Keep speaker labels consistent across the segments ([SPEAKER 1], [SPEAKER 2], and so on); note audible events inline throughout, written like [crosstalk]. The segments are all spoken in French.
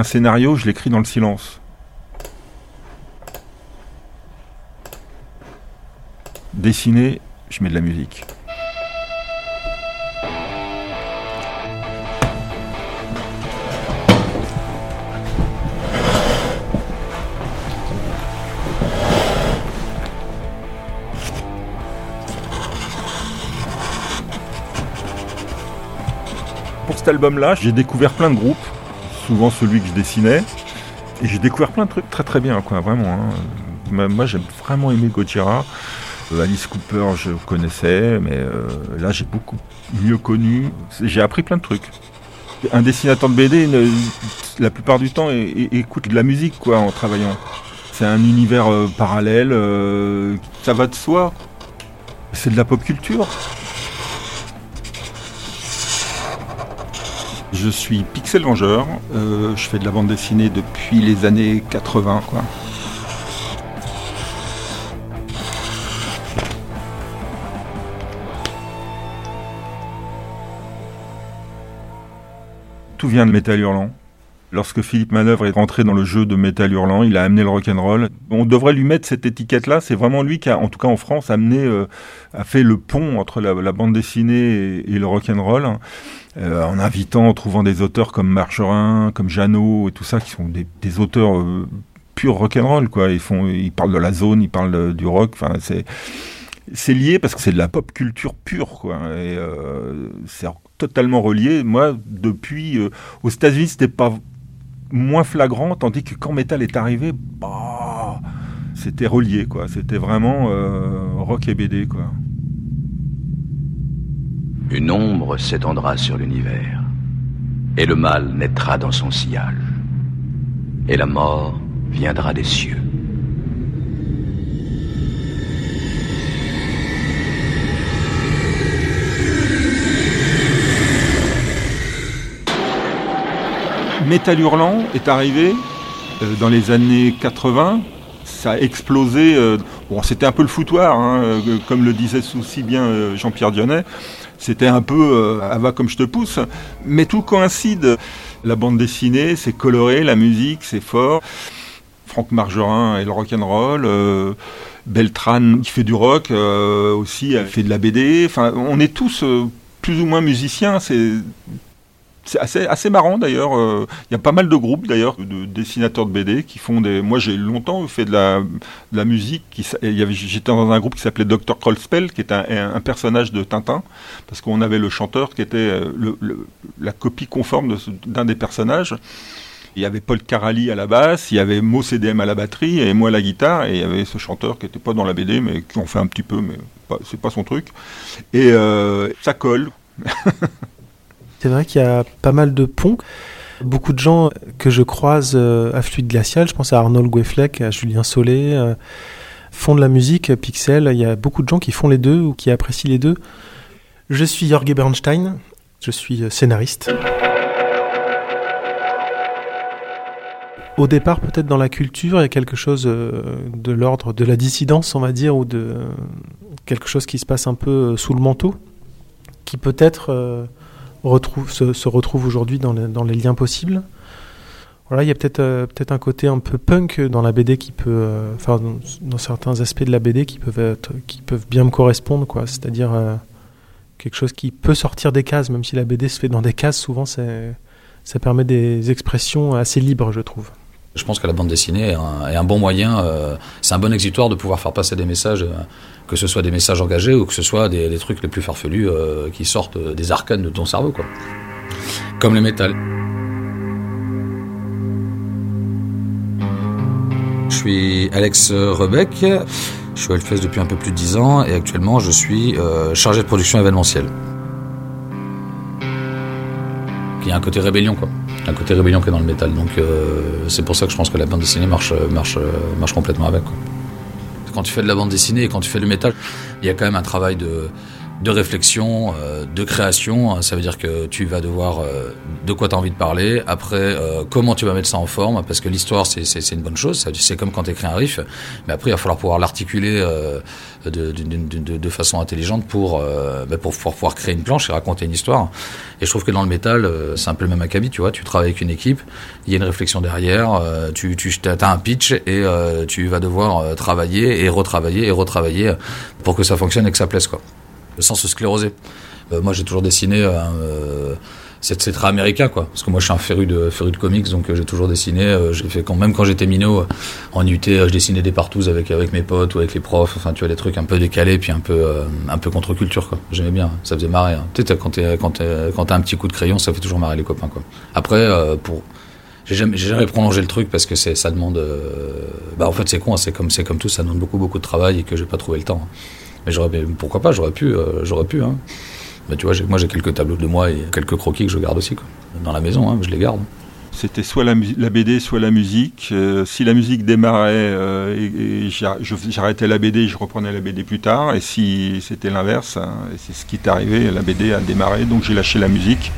[SPEAKER 1] Un scénario, je l'écris dans le silence. Dessiner, je mets de la musique. Pour cet album-là, j'ai découvert plein de groupes, souvent celui que je dessinais, et j'ai découvert plein de trucs très très bien, quoi, vraiment. hein. Moi, j'ai vraiment aimé Gojira. Euh, Alice Cooper, je connaissais, mais euh, là, j'ai beaucoup mieux connu. J'ai appris plein de trucs. Un dessinateur de BD, la plupart du temps, écoute de la musique, quoi, en travaillant. C'est un univers euh, parallèle, ça va de soi. C'est de la pop culture. Je suis Pixel Vengeur, euh, je fais de la bande dessinée depuis les années 80, quoi. Tout vient de Metal Hurlant. Lorsque Philippe Manœuvre est rentré dans le jeu de Metal Hurlant, il a amené le rock'n'roll. On devrait lui mettre cette étiquette-là. C'est vraiment lui qui a, en tout cas en France, amené, euh, a fait le pont entre la, bande dessinée et, et le rock'n'roll, euh, en invitant, en trouvant des auteurs comme Marcherin, comme Jeannot et tout ça, qui sont des, auteurs euh, purs rock'n'roll, quoi. Ils font, ils parlent de la zone, ils parlent de- du rock. Enfin, c'est lié parce que c'est de la pop culture pure, quoi. Euh, c'est totalement relié. Moi, depuis euh, aux États-Unis, c'était pas moins flagrant, tandis que quand Metal est arrivé, bah, c'était relié, quoi. C'était vraiment euh, rock et BD, quoi.
[SPEAKER 2] Une ombre s'étendra sur l'univers, et le mal naîtra dans son sillage, et la mort viendra des cieux.
[SPEAKER 1] Metal Hurlant est arrivé euh, dans les années 80. Ça a explosé. euh, bon, c'était un peu le foutoir, hein, euh, comme le disait aussi bien Jean-Pierre Dionnet. C'était un peu ah, va comme je te pousse. Mais tout coïncide. La bande dessinée, c'est coloré, la musique, c'est fort. Franck Margerin et le rock'n'roll. Euh, Beltran qui fait du rock aussi, fait de la BD. Enfin, on est tous plus ou moins musiciens. C'est assez, marrant d'ailleurs. euh, Il y a pas mal de groupes d'ailleurs de dessinateurs de BD qui font des. Moi j'ai longtemps fait de la, de la musique. J'étais dans un groupe qui s'appelait Dr. Krollspell, qui est un, personnage de Tintin, parce qu'on avait le chanteur qui était euh, la copie conforme d'un des personnages. Il y avait Paul Carali à la basse, il y avait Mo CDM à la batterie et moi à la guitare, et il y avait ce chanteur qui n'était pas dans la BD, mais qui en fait un petit peu, mais c'est pas son truc. Et euh, ça colle. [laughs]
[SPEAKER 3] C'est vrai qu'il y a pas mal de ponts. Beaucoup de gens que je croise euh, à Fluide Glacial, je pense à Arnold Guefleck, à Julien Solé, euh, font de la musique, euh, Pixel. Il y a beaucoup de gens qui font les deux ou qui apprécient les deux. Je suis Jorge Bernstein, je suis scénariste. Au départ, peut-être dans la culture, il y a quelque chose de l'ordre de la dissidence, on va dire, ou de quelque chose qui se passe un peu sous le manteau, qui peut-être retrouve, se, se retrouve aujourd'hui dans, les- liens possibles. Voilà, il y a peut-être euh, un côté un peu punk dans la BD qui peut, euh, enfin dans, certains aspects de la BD qui peuvent bien me correspondre, quoi. C'est-à-dire euh, quelque chose qui peut sortir des cases, même si la BD se fait dans des cases. Souvent, ça permet des expressions assez libres, je trouve.
[SPEAKER 4] Je pense que la bande dessinée est un, bon moyen, euh, c'est un bon exutoire de pouvoir faire passer des messages, euh, que ce soit des messages engagés ou que ce soit des, trucs les plus farfelus euh, qui sortent des arcanes de ton cerveau, quoi. Comme le métal. Je suis Alex Rebec, je suis à Hellfest depuis un peu plus de 10 ans et actuellement je suis chargé de production événementielle. Il y a un côté rébellion, quoi. Un côté rébellion qui est dans le métal. Donc euh, c'est pour ça que je pense que la bande dessinée marche, marche, complètement avec. Quand tu fais de la bande dessinée et quand tu fais du métal, il y a quand même un travail de, de réflexion, euh, de création. Ça veut dire que tu vas devoir euh, de quoi tu as envie de parler. Après, euh, comment tu vas mettre ça en forme Parce que l'histoire, c'est une bonne chose. C'est comme quand tu écris un riff. Mais après, il va falloir pouvoir l'articuler de, de, de, de, façon intelligente pour, bah, pour, pouvoir créer une planche et raconter une histoire. Et je trouve que dans le métal, c'est un peu le même acabit. Tu vois, tu travailles avec une équipe, il y a une réflexion derrière, tu, tu un pitch et tu vas devoir travailler et retravailler et retravailler pour que ça fonctionne et que ça plaise. quoi sans se scléroser. Euh, moi, j'ai toujours dessiné. Euh, euh, c'est très américain quoi parce que moi je suis un féru de féru de comics donc j'ai toujours dessiné j'ai fait quand même quand j'étais minot en UT je dessinais des partous avec avec mes potes ou avec les profs enfin tu vois des trucs un peu décalés puis un peu un peu contre culture quoi j'aimais bien ça faisait marrer hein. tu sais quand t'as un petit coup de crayon ça fait toujours marrer les copains quoi après pour j'ai jamais, jamais prolongé le truc parce que ça demande bah en fait c'est con hein. c'est comme comme tout ça demande beaucoup beaucoup de travail et que j'ai pas trouvé le temps mais j'aurais, pourquoi pas, j'aurais pu, euh, j'aurais pu. Hein. Tu vois, moi j'ai quelques tableaux de moi et quelques croquis que je garde aussi, quoi. Dans la maison, hein, je les garde.
[SPEAKER 1] C'était soit la, BD, soit la musique. Euh, si la musique démarrait euh, et, j'arrêtais la BD, je reprenais la BD plus tard. Et si c'était l'inverse, hein, et c'est ce qui est arrivé, la BD a démarré, donc j'ai lâché la musique.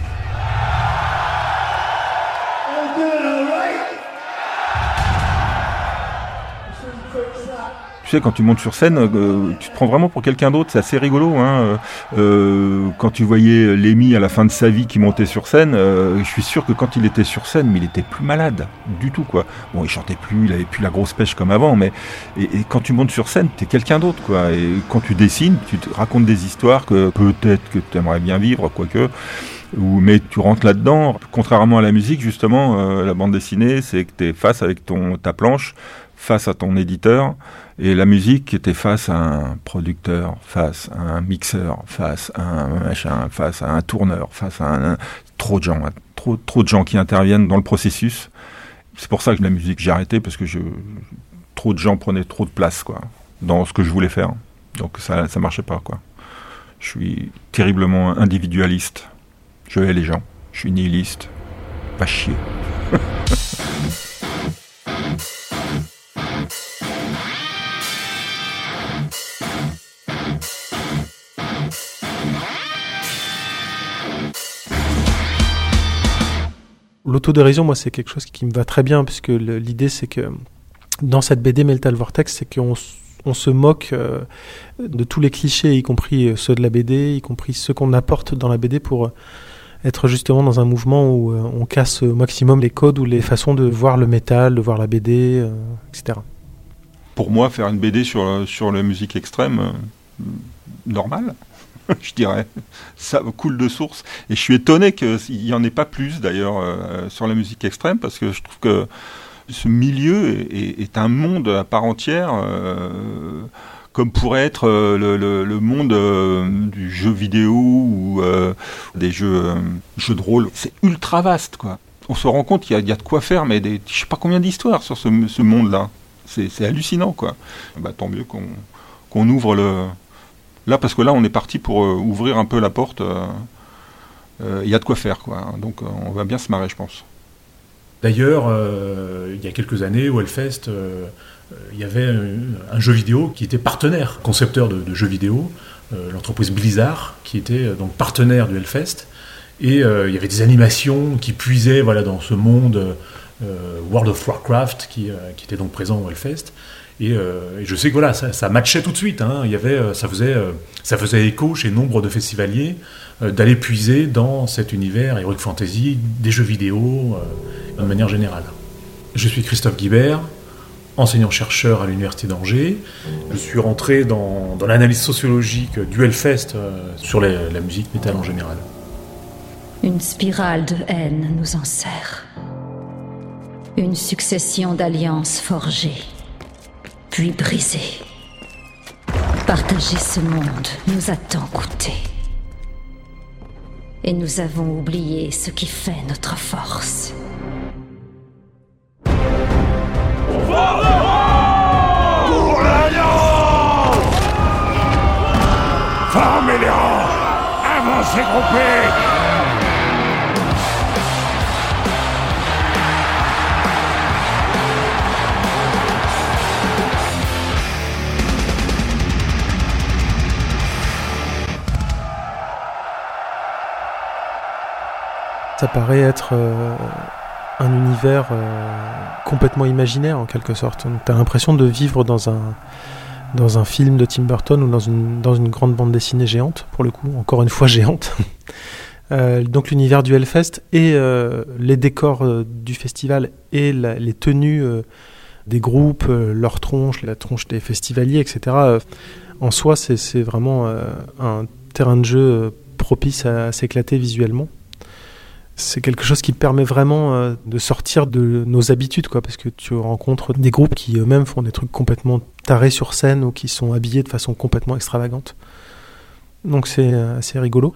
[SPEAKER 1] Quand tu montes sur scène, euh, tu te prends vraiment pour quelqu'un d'autre. C'est assez rigolo. Hein. Euh, euh, quand tu voyais Lémi à la fin de sa vie qui montait sur scène, je suis sûr que quand il était sur scène, il était plus malade du tout. Bon, il chantait plus, il avait plus la grosse pêche comme avant, mais quand tu montes sur scène, tu es quelqu'un d'autre, quoi. Et quand tu dessines, tu te racontes des histoires que peut-être que tu aimerais bien vivre, quoique mais tu rentres là-dedans. Contrairement à la musique, justement, la bande dessinée, c'est que tu es face avec ton ta planche, face à ton éditeur, et la musique était face à un producteur, face à un mixeur, face à un machin, face à un tourneur, face à un, trop de gens, trop, de gens qui interviennent dans le processus. C'est pour ça que la musique j'ai arrêté parce que trop de gens prenaient trop de place quoi dans ce que je voulais faire. Donc ça ça marchait pas quoi. Je suis terriblement individualiste. Je hais les gens. Je suis nihiliste. Pas chier. [laughs]
[SPEAKER 3] L'autodérision, moi, c'est quelque chose qui me va très bien, puisque l'idée, c'est que dans cette BD Metal Vortex, c'est qu'on on se moque euh, de tous les clichés, y compris euh, ceux de la BD, y compris ceux qu'on apporte dans la BD pour euh, être justement dans un mouvement où on casse au maximum les codes ou les façons de voir le métal, de voir la BD, etc.
[SPEAKER 1] Pour moi, faire une BD sur, sur la musique extrême, normal. [laughs] je dirais. Ça coule de source. Et je suis étonné qu'il n'y en ait pas plus, d'ailleurs, euh, sur la musique extrême, parce que je trouve que ce milieu est, un monde à part entière. Euh, comme pourrait être euh, le, monde du jeu vidéo ou des jeux, jeux de rôle. C'est ultra vaste, quoi. On se rend compte qu'il y, a de quoi faire, mais des, je sais pas combien d'histoires sur ce, monde-là. C'est hallucinant, quoi. Bah, tant mieux qu'on ouvre le, Là, parce que là, on est parti pour euh, ouvrir un peu la porte. Il euh, euh, y a de quoi faire, quoi. Donc, on va bien se marrer, je pense.
[SPEAKER 5] D'ailleurs, il y a quelques années, au Hellfest, il y avait un, jeu vidéo qui était partenaire, concepteur de, jeux vidéo, l'entreprise Blizzard, qui était donc partenaire du Hellfest. Et il y avait des animations qui puisaient voilà, dans ce monde World of Warcraft qui, qui, était donc présent au Hellfest. Euh, et, je sais que voilà, ça, matchait tout de suite. Hein. Il y avait, euh, ça, faisait, euh, ça faisait écho chez nombre de festivaliers d'aller puiser dans cet univers Heroic Fantasy, des jeux vidéo, de manière générale. Je suis Christophe Guibert, enseignant-chercheur à l'Université d'Angers. Je suis rentré dans, dans l'analyse sociologique du Hellfest sur la musique métal en général.
[SPEAKER 6] Une spirale de haine nous enserre. Une succession d'alliances forgées puis brisé. Partager ce monde nous a tant coûté. Et nous avons oublié ce qui fait notre force.
[SPEAKER 7] Formez les Avancez groupés
[SPEAKER 3] ça paraît être euh, un univers euh, complètement imaginaire en quelque sorte. Tu as l'impression de vivre dans un, film de Tim Burton ou dans une, grande bande dessinée géante, pour le coup, encore une fois géante. [laughs] Euh, donc l'univers du Hellfest et les décors du festival et les tenues des groupes, leurs tronches, la tronche des festivaliers, etc. en soi, c'est vraiment un terrain de jeu propice à s'éclater visuellement c'est quelque chose qui permet vraiment euh, de sortir de nos habitudes, quoi, parce que tu rencontres des groupes qui eux-mêmes font des trucs complètement tarés sur scène ou qui sont habillés de façon complètement extravagante. Donc c'est euh, assez rigolo.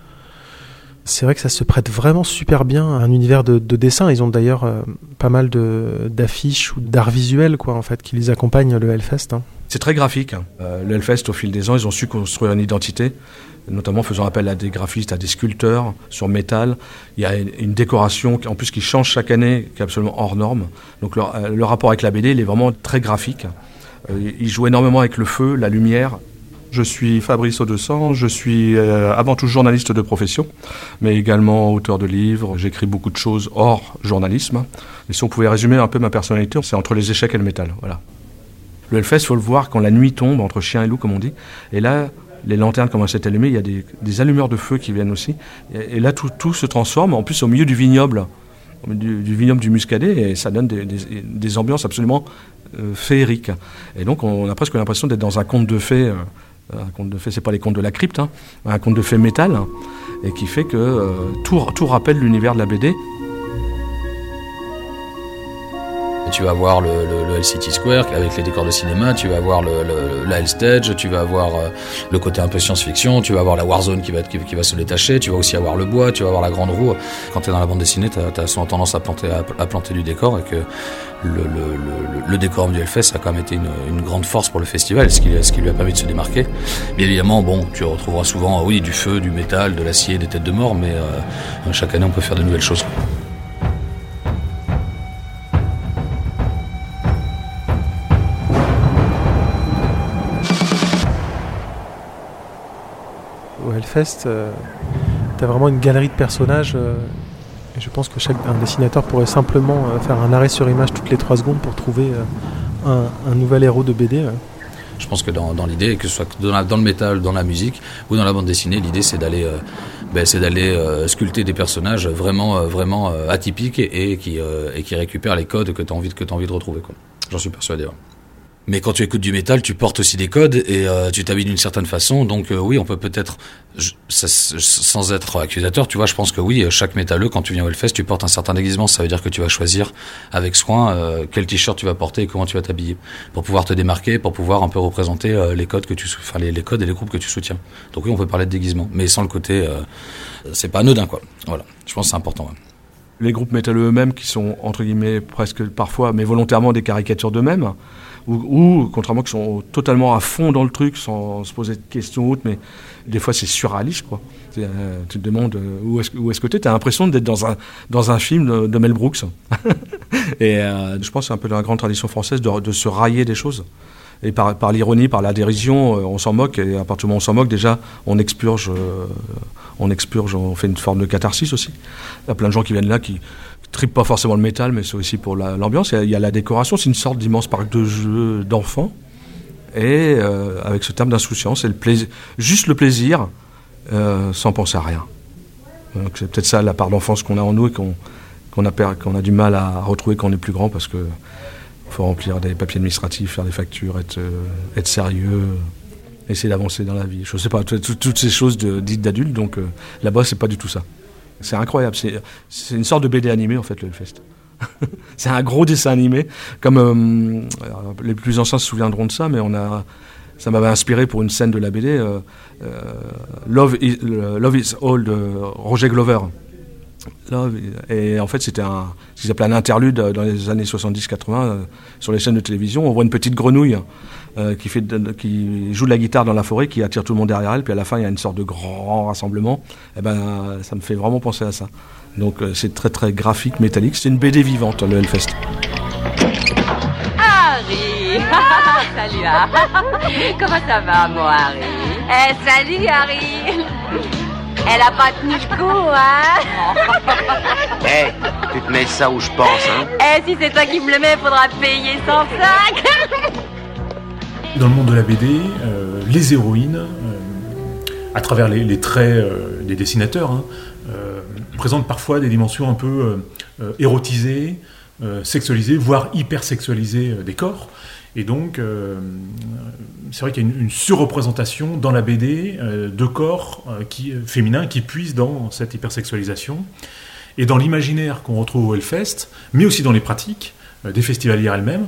[SPEAKER 3] C'est vrai que ça se prête vraiment super bien à un univers de, dessin. Ils ont d'ailleurs euh, pas mal d'affiches ou d'art visuel, quoi, en fait, qui les accompagnent le Hellfest. Hein.
[SPEAKER 8] C'est très graphique. Hein. Hellfest, au fil des ans, ils ont su construire une identité notamment faisant appel à des graphistes, à des sculpteurs sur métal. Il y a une décoration en plus qui change chaque année, qui est absolument hors norme. Donc euh, le, rapport avec la BD, il est vraiment très graphique. Euh, il joue énormément avec le feu, la lumière. Je suis Fabrice Audescent, je suis euh, avant tout journaliste de profession, mais également auteur de livres. J'écris beaucoup de choses hors journalisme. Et si on pouvait résumer un peu ma personnalité, c'est entre les échecs et le métal. Voilà. Le Hellfest, il faut le voir quand la nuit tombe, entre chien et loup, comme on dit. Et là, les lanternes commencent à être allumées, il y a des, allumeurs de feu qui viennent aussi. Et, là, tout, se transforme, en plus au milieu du vignoble, du, vignoble du Muscadet, et ça donne des, ambiances absolument euh, féeriques. Et donc, on a presque l'impression d'être dans un conte de fées. Euh, un conte de fées, c'est pas les contes de la crypte, hein, un conte de fées métal, et qui fait que euh, tout, tout rappelle l'univers de la BD,
[SPEAKER 4] Tu vas voir le, le, City Square avec les décors de cinéma, tu vas voir le, la Hell Stage, tu vas avoir euh, le côté un peu science-fiction, tu vas avoir la Warzone qui va, qui, va se détacher, tu vas aussi avoir le bois, tu vas avoir la grande roue. Quand tu es dans la bande dessinée, tu as, souvent tendance à planter, du décor et que le, le, décor du Hellfest a quand même été une, grande force pour le festival, ce qui, ce qui lui a permis de se démarquer. Bien évidemment, bon, tu retrouveras souvent, oui, du feu, du métal, de l'acier, des têtes de mort, mais euh, chaque année on peut faire de nouvelles choses.
[SPEAKER 3] Hellfest, euh, tu as vraiment une galerie de personnages. Euh, et je pense que chaque un dessinateur pourrait simplement euh, faire un arrêt sur image toutes les 3 secondes pour trouver un, nouvel héros de BD.
[SPEAKER 4] Je pense que dans, l'idée, que ce soit dans, le métal, dans la musique ou dans la bande dessinée, l'idée c'est d'aller ben, sculpter des personnages vraiment, vraiment atypiques et, qui, récupèrent les codes que tu as envie de retrouver. J'en suis persuadé. Mais quand tu écoutes du métal, tu portes aussi des codes et euh, tu t'habilles d'une certaine façon. Donc euh, oui, on peut peut-être, sans être accusateur, tu vois, je pense que oui, chaque métalleux, quand tu viens au Hellfest, tu portes un certain déguisement. Ça veut dire que tu vas choisir avec soin euh, quel t-shirt tu vas porter et comment tu vas t'habiller pour pouvoir te démarquer, pour pouvoir un peu représenter les codes que tu, enfin les, codes et les groupes que tu soutiens. Donc oui, on peut parler de déguisement, mais sans le côté, c'est pas anodin quoi. Voilà, je pense que c'est important.
[SPEAKER 8] Les groupes métalleux eux-mêmes qui sont entre guillemets presque parfois, mais volontairement des caricatures d'eux-mêmes ou, contrairement qui sont totalement à fond dans le truc sans se poser de questions autres, mais des fois c'est surréaliste quoi. Euh, tu te demandes euh, où est-ce, est que tu es, as l'impression d'être dans un, dans un film de, Mel Brooks. [laughs] et euh, je pense que c'est un peu dans la grande tradition française de, se railler des choses. Et par, par l'ironie, par la dérision, on s'en moque, et à partir du moment où on s'en moque, déjà, on expurge, on expurge, on fait une forme de catharsis aussi. Il y a plein de gens qui viennent là qui, tripe pas forcément le métal, mais c'est aussi pour l'ambiance. Il, y a la décoration, c'est une sorte d'immense parc de jeux d'enfants, et euh, avec ce terme d'insouciance, c'est plaisir, juste le plaisir, euh, sans penser à rien. C'est peut-être ça la part d'enfance qu'on a en nous et qu'on a, qu'on a du mal à retrouver quand on est plus grand, parce que faut remplir des papiers administratifs, faire des factures, être, euh, sérieux, essayer d'avancer dans la vie. Je sais pas, toutes ces choses dites d'adultes, donc là-bas, c'est pas du tout ça. C'est incroyable. C'est une sorte de BD animé, en fait, le Hellfest. [laughs] c'est un gros dessin animé. Comme euh, les plus anciens se souviendront de ça, mais on a, ça m'avait inspiré pour une scène de la BD. Euh, euh, Love, is, Love is All de Roger Glover. Et en fait, c'était un, ce qu'ils un interlude dans les années 70-80 sur les chaînes de télévision. On voit une petite grenouille euh, qui, fait qui joue de la guitare dans la forêt, qui attire tout le monde derrière elle, puis à la fin il y a une sorte de grand rassemblement, et eh ben ça me fait vraiment penser à ça. Donc euh, c'est très très graphique, métallique, c'est une BD vivante le Hellfest.
[SPEAKER 9] Harry [laughs] Salut [laughs] Comment ça va mon Harry? Eh salut Harry [laughs] Elle a pas tenu le coup, hein. [laughs]
[SPEAKER 10] Eh, tu te mets ça où je pense, hein.
[SPEAKER 9] Eh, si c'est toi qui me le mets, faudra payer 105 [laughs]
[SPEAKER 5] Dans le monde de la BD, euh, les héroïnes, euh, à travers les, les traits euh, des dessinateurs, hein, euh, présentent parfois des dimensions un peu érotisées, euh, sexualisées, voire hypersexualisées euh, des corps. Et donc, euh, c'est vrai qu'il y a une, surreprésentation dans la BD euh, de corps euh, qui, féminins qui puissent dans cette hypersexualisation. Et dans l'imaginaire qu'on retrouve au Hellfest, mais aussi dans les pratiques des festivalières elles-mêmes,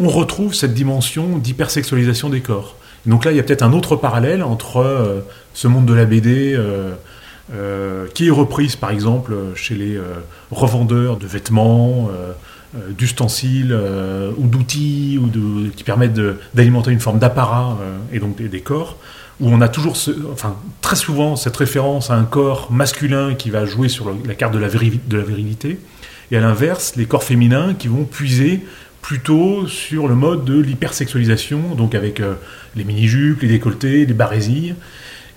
[SPEAKER 5] on retrouve cette dimension d'hypersexualisation des corps. Donc là, il y a peut-être un autre parallèle entre ce monde de la BD qui est reprise, par exemple, chez les revendeurs de vêtements, d'ustensiles euh, ou d'outils ou de, qui permettent d'alimenter une forme d'apparat euh, et donc des, corps, où on a toujours, enfin très souvent cette référence à un corps masculin qui va jouer sur la carte de la, virilité, et à l'inverse les corps féminins qui vont puiser plutôt sur le mode de l'hypersexualisation, donc avec euh, les mini-jupes, les décolletés, les barésilles,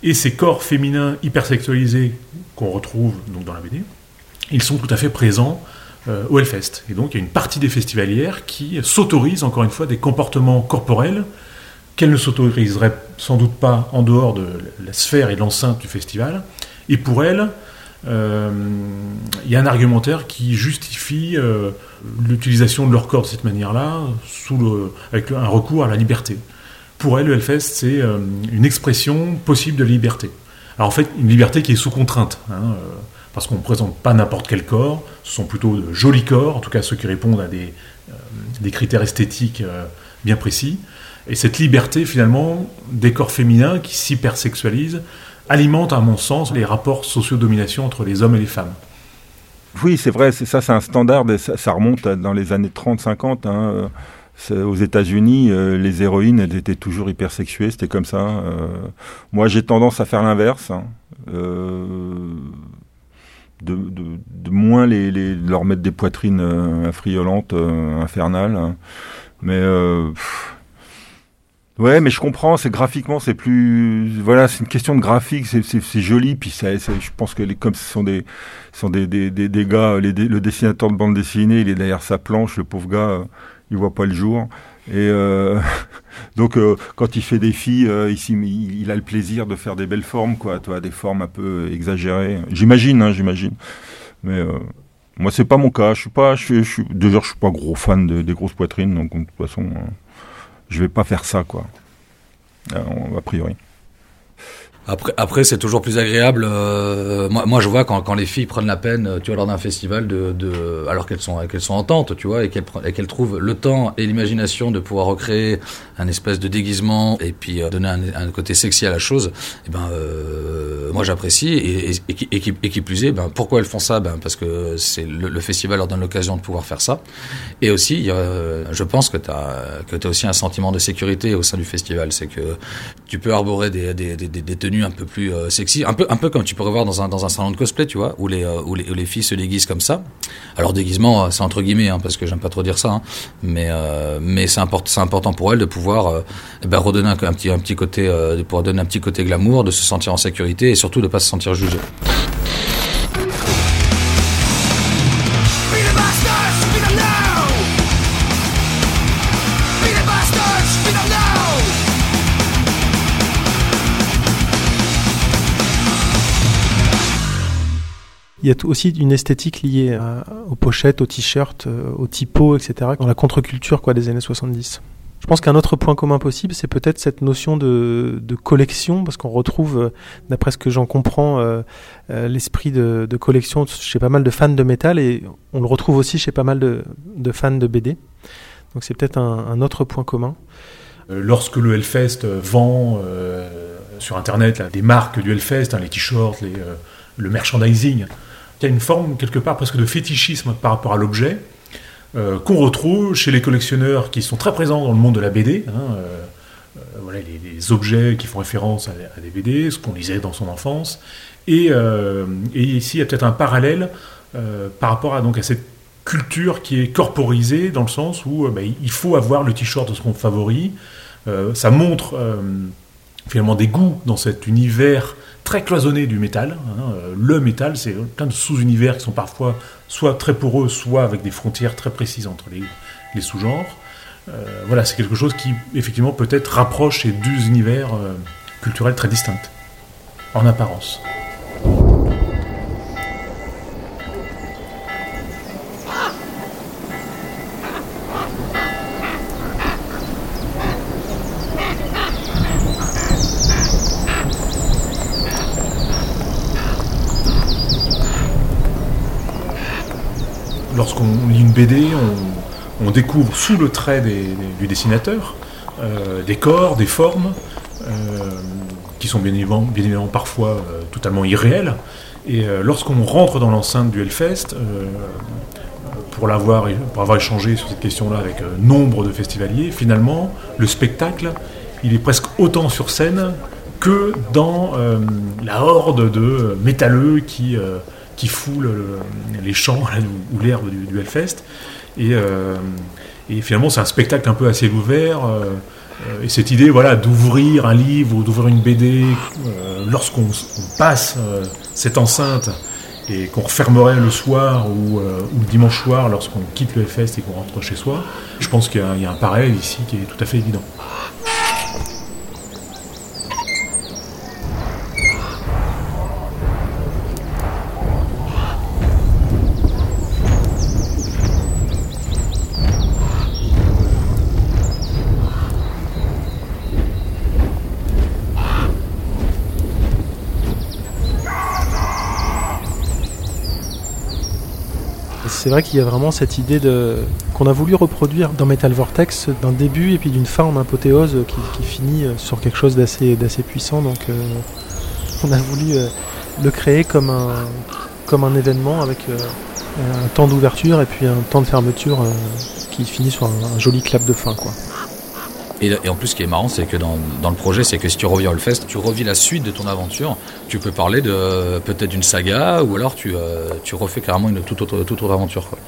[SPEAKER 5] et ces corps féminins hypersexualisés qu'on retrouve donc dans la BD, ils sont tout à fait présents euh, au Hellfest. Et donc il y a une partie des festivalières qui s'autorisent encore une fois des comportements corporels qu'elles ne s'autoriseraient sans doute pas en dehors de la sphère et de l'enceinte du festival. Et pour elles, euh, il y a un argumentaire qui justifie euh, l'utilisation de leur corps de cette manière-là, avec un recours à la liberté. Pour elles, le Hellfest, c'est euh, une expression possible de liberté. Alors en fait, une liberté qui est sous contrainte, hein, euh, parce qu'on ne présente pas n'importe quel corps, ce sont plutôt de jolis corps, en tout cas ceux qui répondent à des, euh, critères esthétiques euh, bien précis. Et cette liberté, finalement, des corps féminins qui s'hypersexualisent, alimente, à mon sens, les rapports socio-domination entre les hommes et les femmes.
[SPEAKER 1] Oui, c'est vrai, ça, c'est un standard, ça, remonte dans les années 30-50. Hein, euh, aux États-Unis, les héroïnes, elles étaient toujours hypersexuées, c'était comme ça. euh. moi, j'ai tendance à faire l'inverse. hein, de, moins les, leur mettre des poitrines euh, affriolantes, euh, infernales. Mais euh, Ouais, mais je comprends, c'est graphiquement, c'est plus, voilà, c'est une question de graphique, c'est, joli, puis je pense que comme ce sont des, sont des, des, des, gars, le dessinateur de bande dessinée, il est derrière sa planche, le pauvre gars, euh, il voit pas le jour, et euh, [laughs] donc euh, quand il fait des filles, euh, il, a le plaisir de faire des belles formes, quoi, tu vois, des formes un peu exagérées. J'imagine, hein, j'imagine, mais moi c'est pas mon cas, je suis pas, je, suis- je suis, suis pas gros fan de- des grosses poitrines, donc de toute façon. je vais pas faire ça, quoi. A priori.
[SPEAKER 4] Après, après c'est toujours plus agréable. euh, moi, moi, je vois quand, quand les filles prennent la peine, euh, tu vois, lors d'un festival, de, de, alors qu'elles sont, qu'elles sont en tente, tu vois, et qu'elles, qu'elles trouvent le temps et l'imagination de pouvoir recréer un espèce de déguisement et puis euh, donner un, un côté sexy à la chose. Et ben, euh, moi, j'apprécie. Et, et, et, qui- et, qui, plus est, ben, pourquoi elles font ça? Ben, parce que c'est le, le festival leur donne l'occasion de pouvoir faire ça. Et aussi, a, je pense que tu as que as aussi un sentiment de sécurité au sein du festival. C'est que tu peux arborer des, des, des, des tenues un peu plus euh, sexy, un peu, un peu comme tu pourrais voir dans un, dans un salon de cosplay, tu vois, où les, euh, où les, filles se déguisent comme ça. Alors déguisement, euh, c'est entre guillemets, hein, parce que j'aime pas trop dire ça, hein, mais, c'est import, c'est important pour elles de pouvoir ben, redonner un, petit, un petit côté, de donner un petit côté glamour, de se sentir en sécurité et surtout de pas se sentir jugé.
[SPEAKER 3] Il y a aussi une esthétique liée à- aux pochettes, aux t-shirts, euh, aux typos, etc. dans la contre-culture quoi, des années 70. Je pense qu'un autre point commun possible, c'est peut-être cette notion de, collection, parce qu'on retrouve, euh, d'après ce que j'en comprends, euh, euh, l'esprit de, collection chez pas mal de fans de métal, et on le retrouve aussi chez pas mal de, fans de BD. Donc c'est peut-être un, autre point commun.
[SPEAKER 5] Euh, Lorsque le Hellfest euh, vend euh, sur Internet des marques du Hellfest, hein, les t-shirts, euh, le merchandising, il y a une forme quelque part presque de fétichisme par rapport à l'objet euh, qu'on retrouve chez les collectionneurs qui sont très présents dans le monde de la BD. hein, euh, euh, voilà, les, objets qui font référence à, des BD, ce qu'on lisait dans son enfance. Et, ici, il y a peut-être un parallèle par rapport à, cette culture qui est corporisée dans le sens où bah, il faut avoir le t-shirt de son favori. Ça montre finalement des goûts dans cet univers très cloisonné du métal. hein. Le métal, c'est plein de sous-univers qui sont parfois soit très poreux, soit avec des frontières très précises entre les, les sous-genres. Euh, voilà, c'est quelque chose qui, effectivement, peut-être rapproche ces deux univers euh, culturels très distincts, en apparence. Lorsqu'on lit une BD, on, découvre sous le trait du dessinateur euh, des corps, des formes, euh, qui sont bien évidemment, bien évidemment parfois euh, totalement irréels. Et lorsqu'on rentre dans l'enceinte du Hellfest, pour, avoir échangé sur cette question-là avec nombre de festivaliers, finalement, le spectacle, il est presque autant sur scène que dans la horde de métalleux qui, qui foulent le- les champs ou, l'herbe du, du Hellfest. Et, euh, et finalement, c'est un spectacle un peu ciel ouvert. euh, et cette idée voilà, d'ouvrir un livre ou d'ouvrir une BD euh, lorsqu'on on passe cette enceinte et qu'on refermerait le soir ou, le dimanche soir lorsqu'on quitte le Hellfest et qu'on rentre chez soi, je pense qu'il y, y a un parallèle ici qui est tout à fait évident.
[SPEAKER 3] C'est vrai qu'il y a vraiment cette idée qu'on a voulu reproduire dans Metal Vortex d'un début et puis d'une fin en apothéose qui, finit euh, sur quelque chose d'assez puissant. Donc euh, on a voulu euh, le créer comme un événement avec un temps d'ouverture et puis un temps de fermeture qui finit sur un, un joli clap de fin quoi.
[SPEAKER 4] Et, en plus, ce qui est marrant, c'est que dans, le projet, c'est que si tu reviens au Hellfest, tu revis la suite de ton aventure. Tu peux parler de peut-être d'une saga, ou alors tu, euh, tu refais carrément une toute autre, toute autre aventure. Quoi.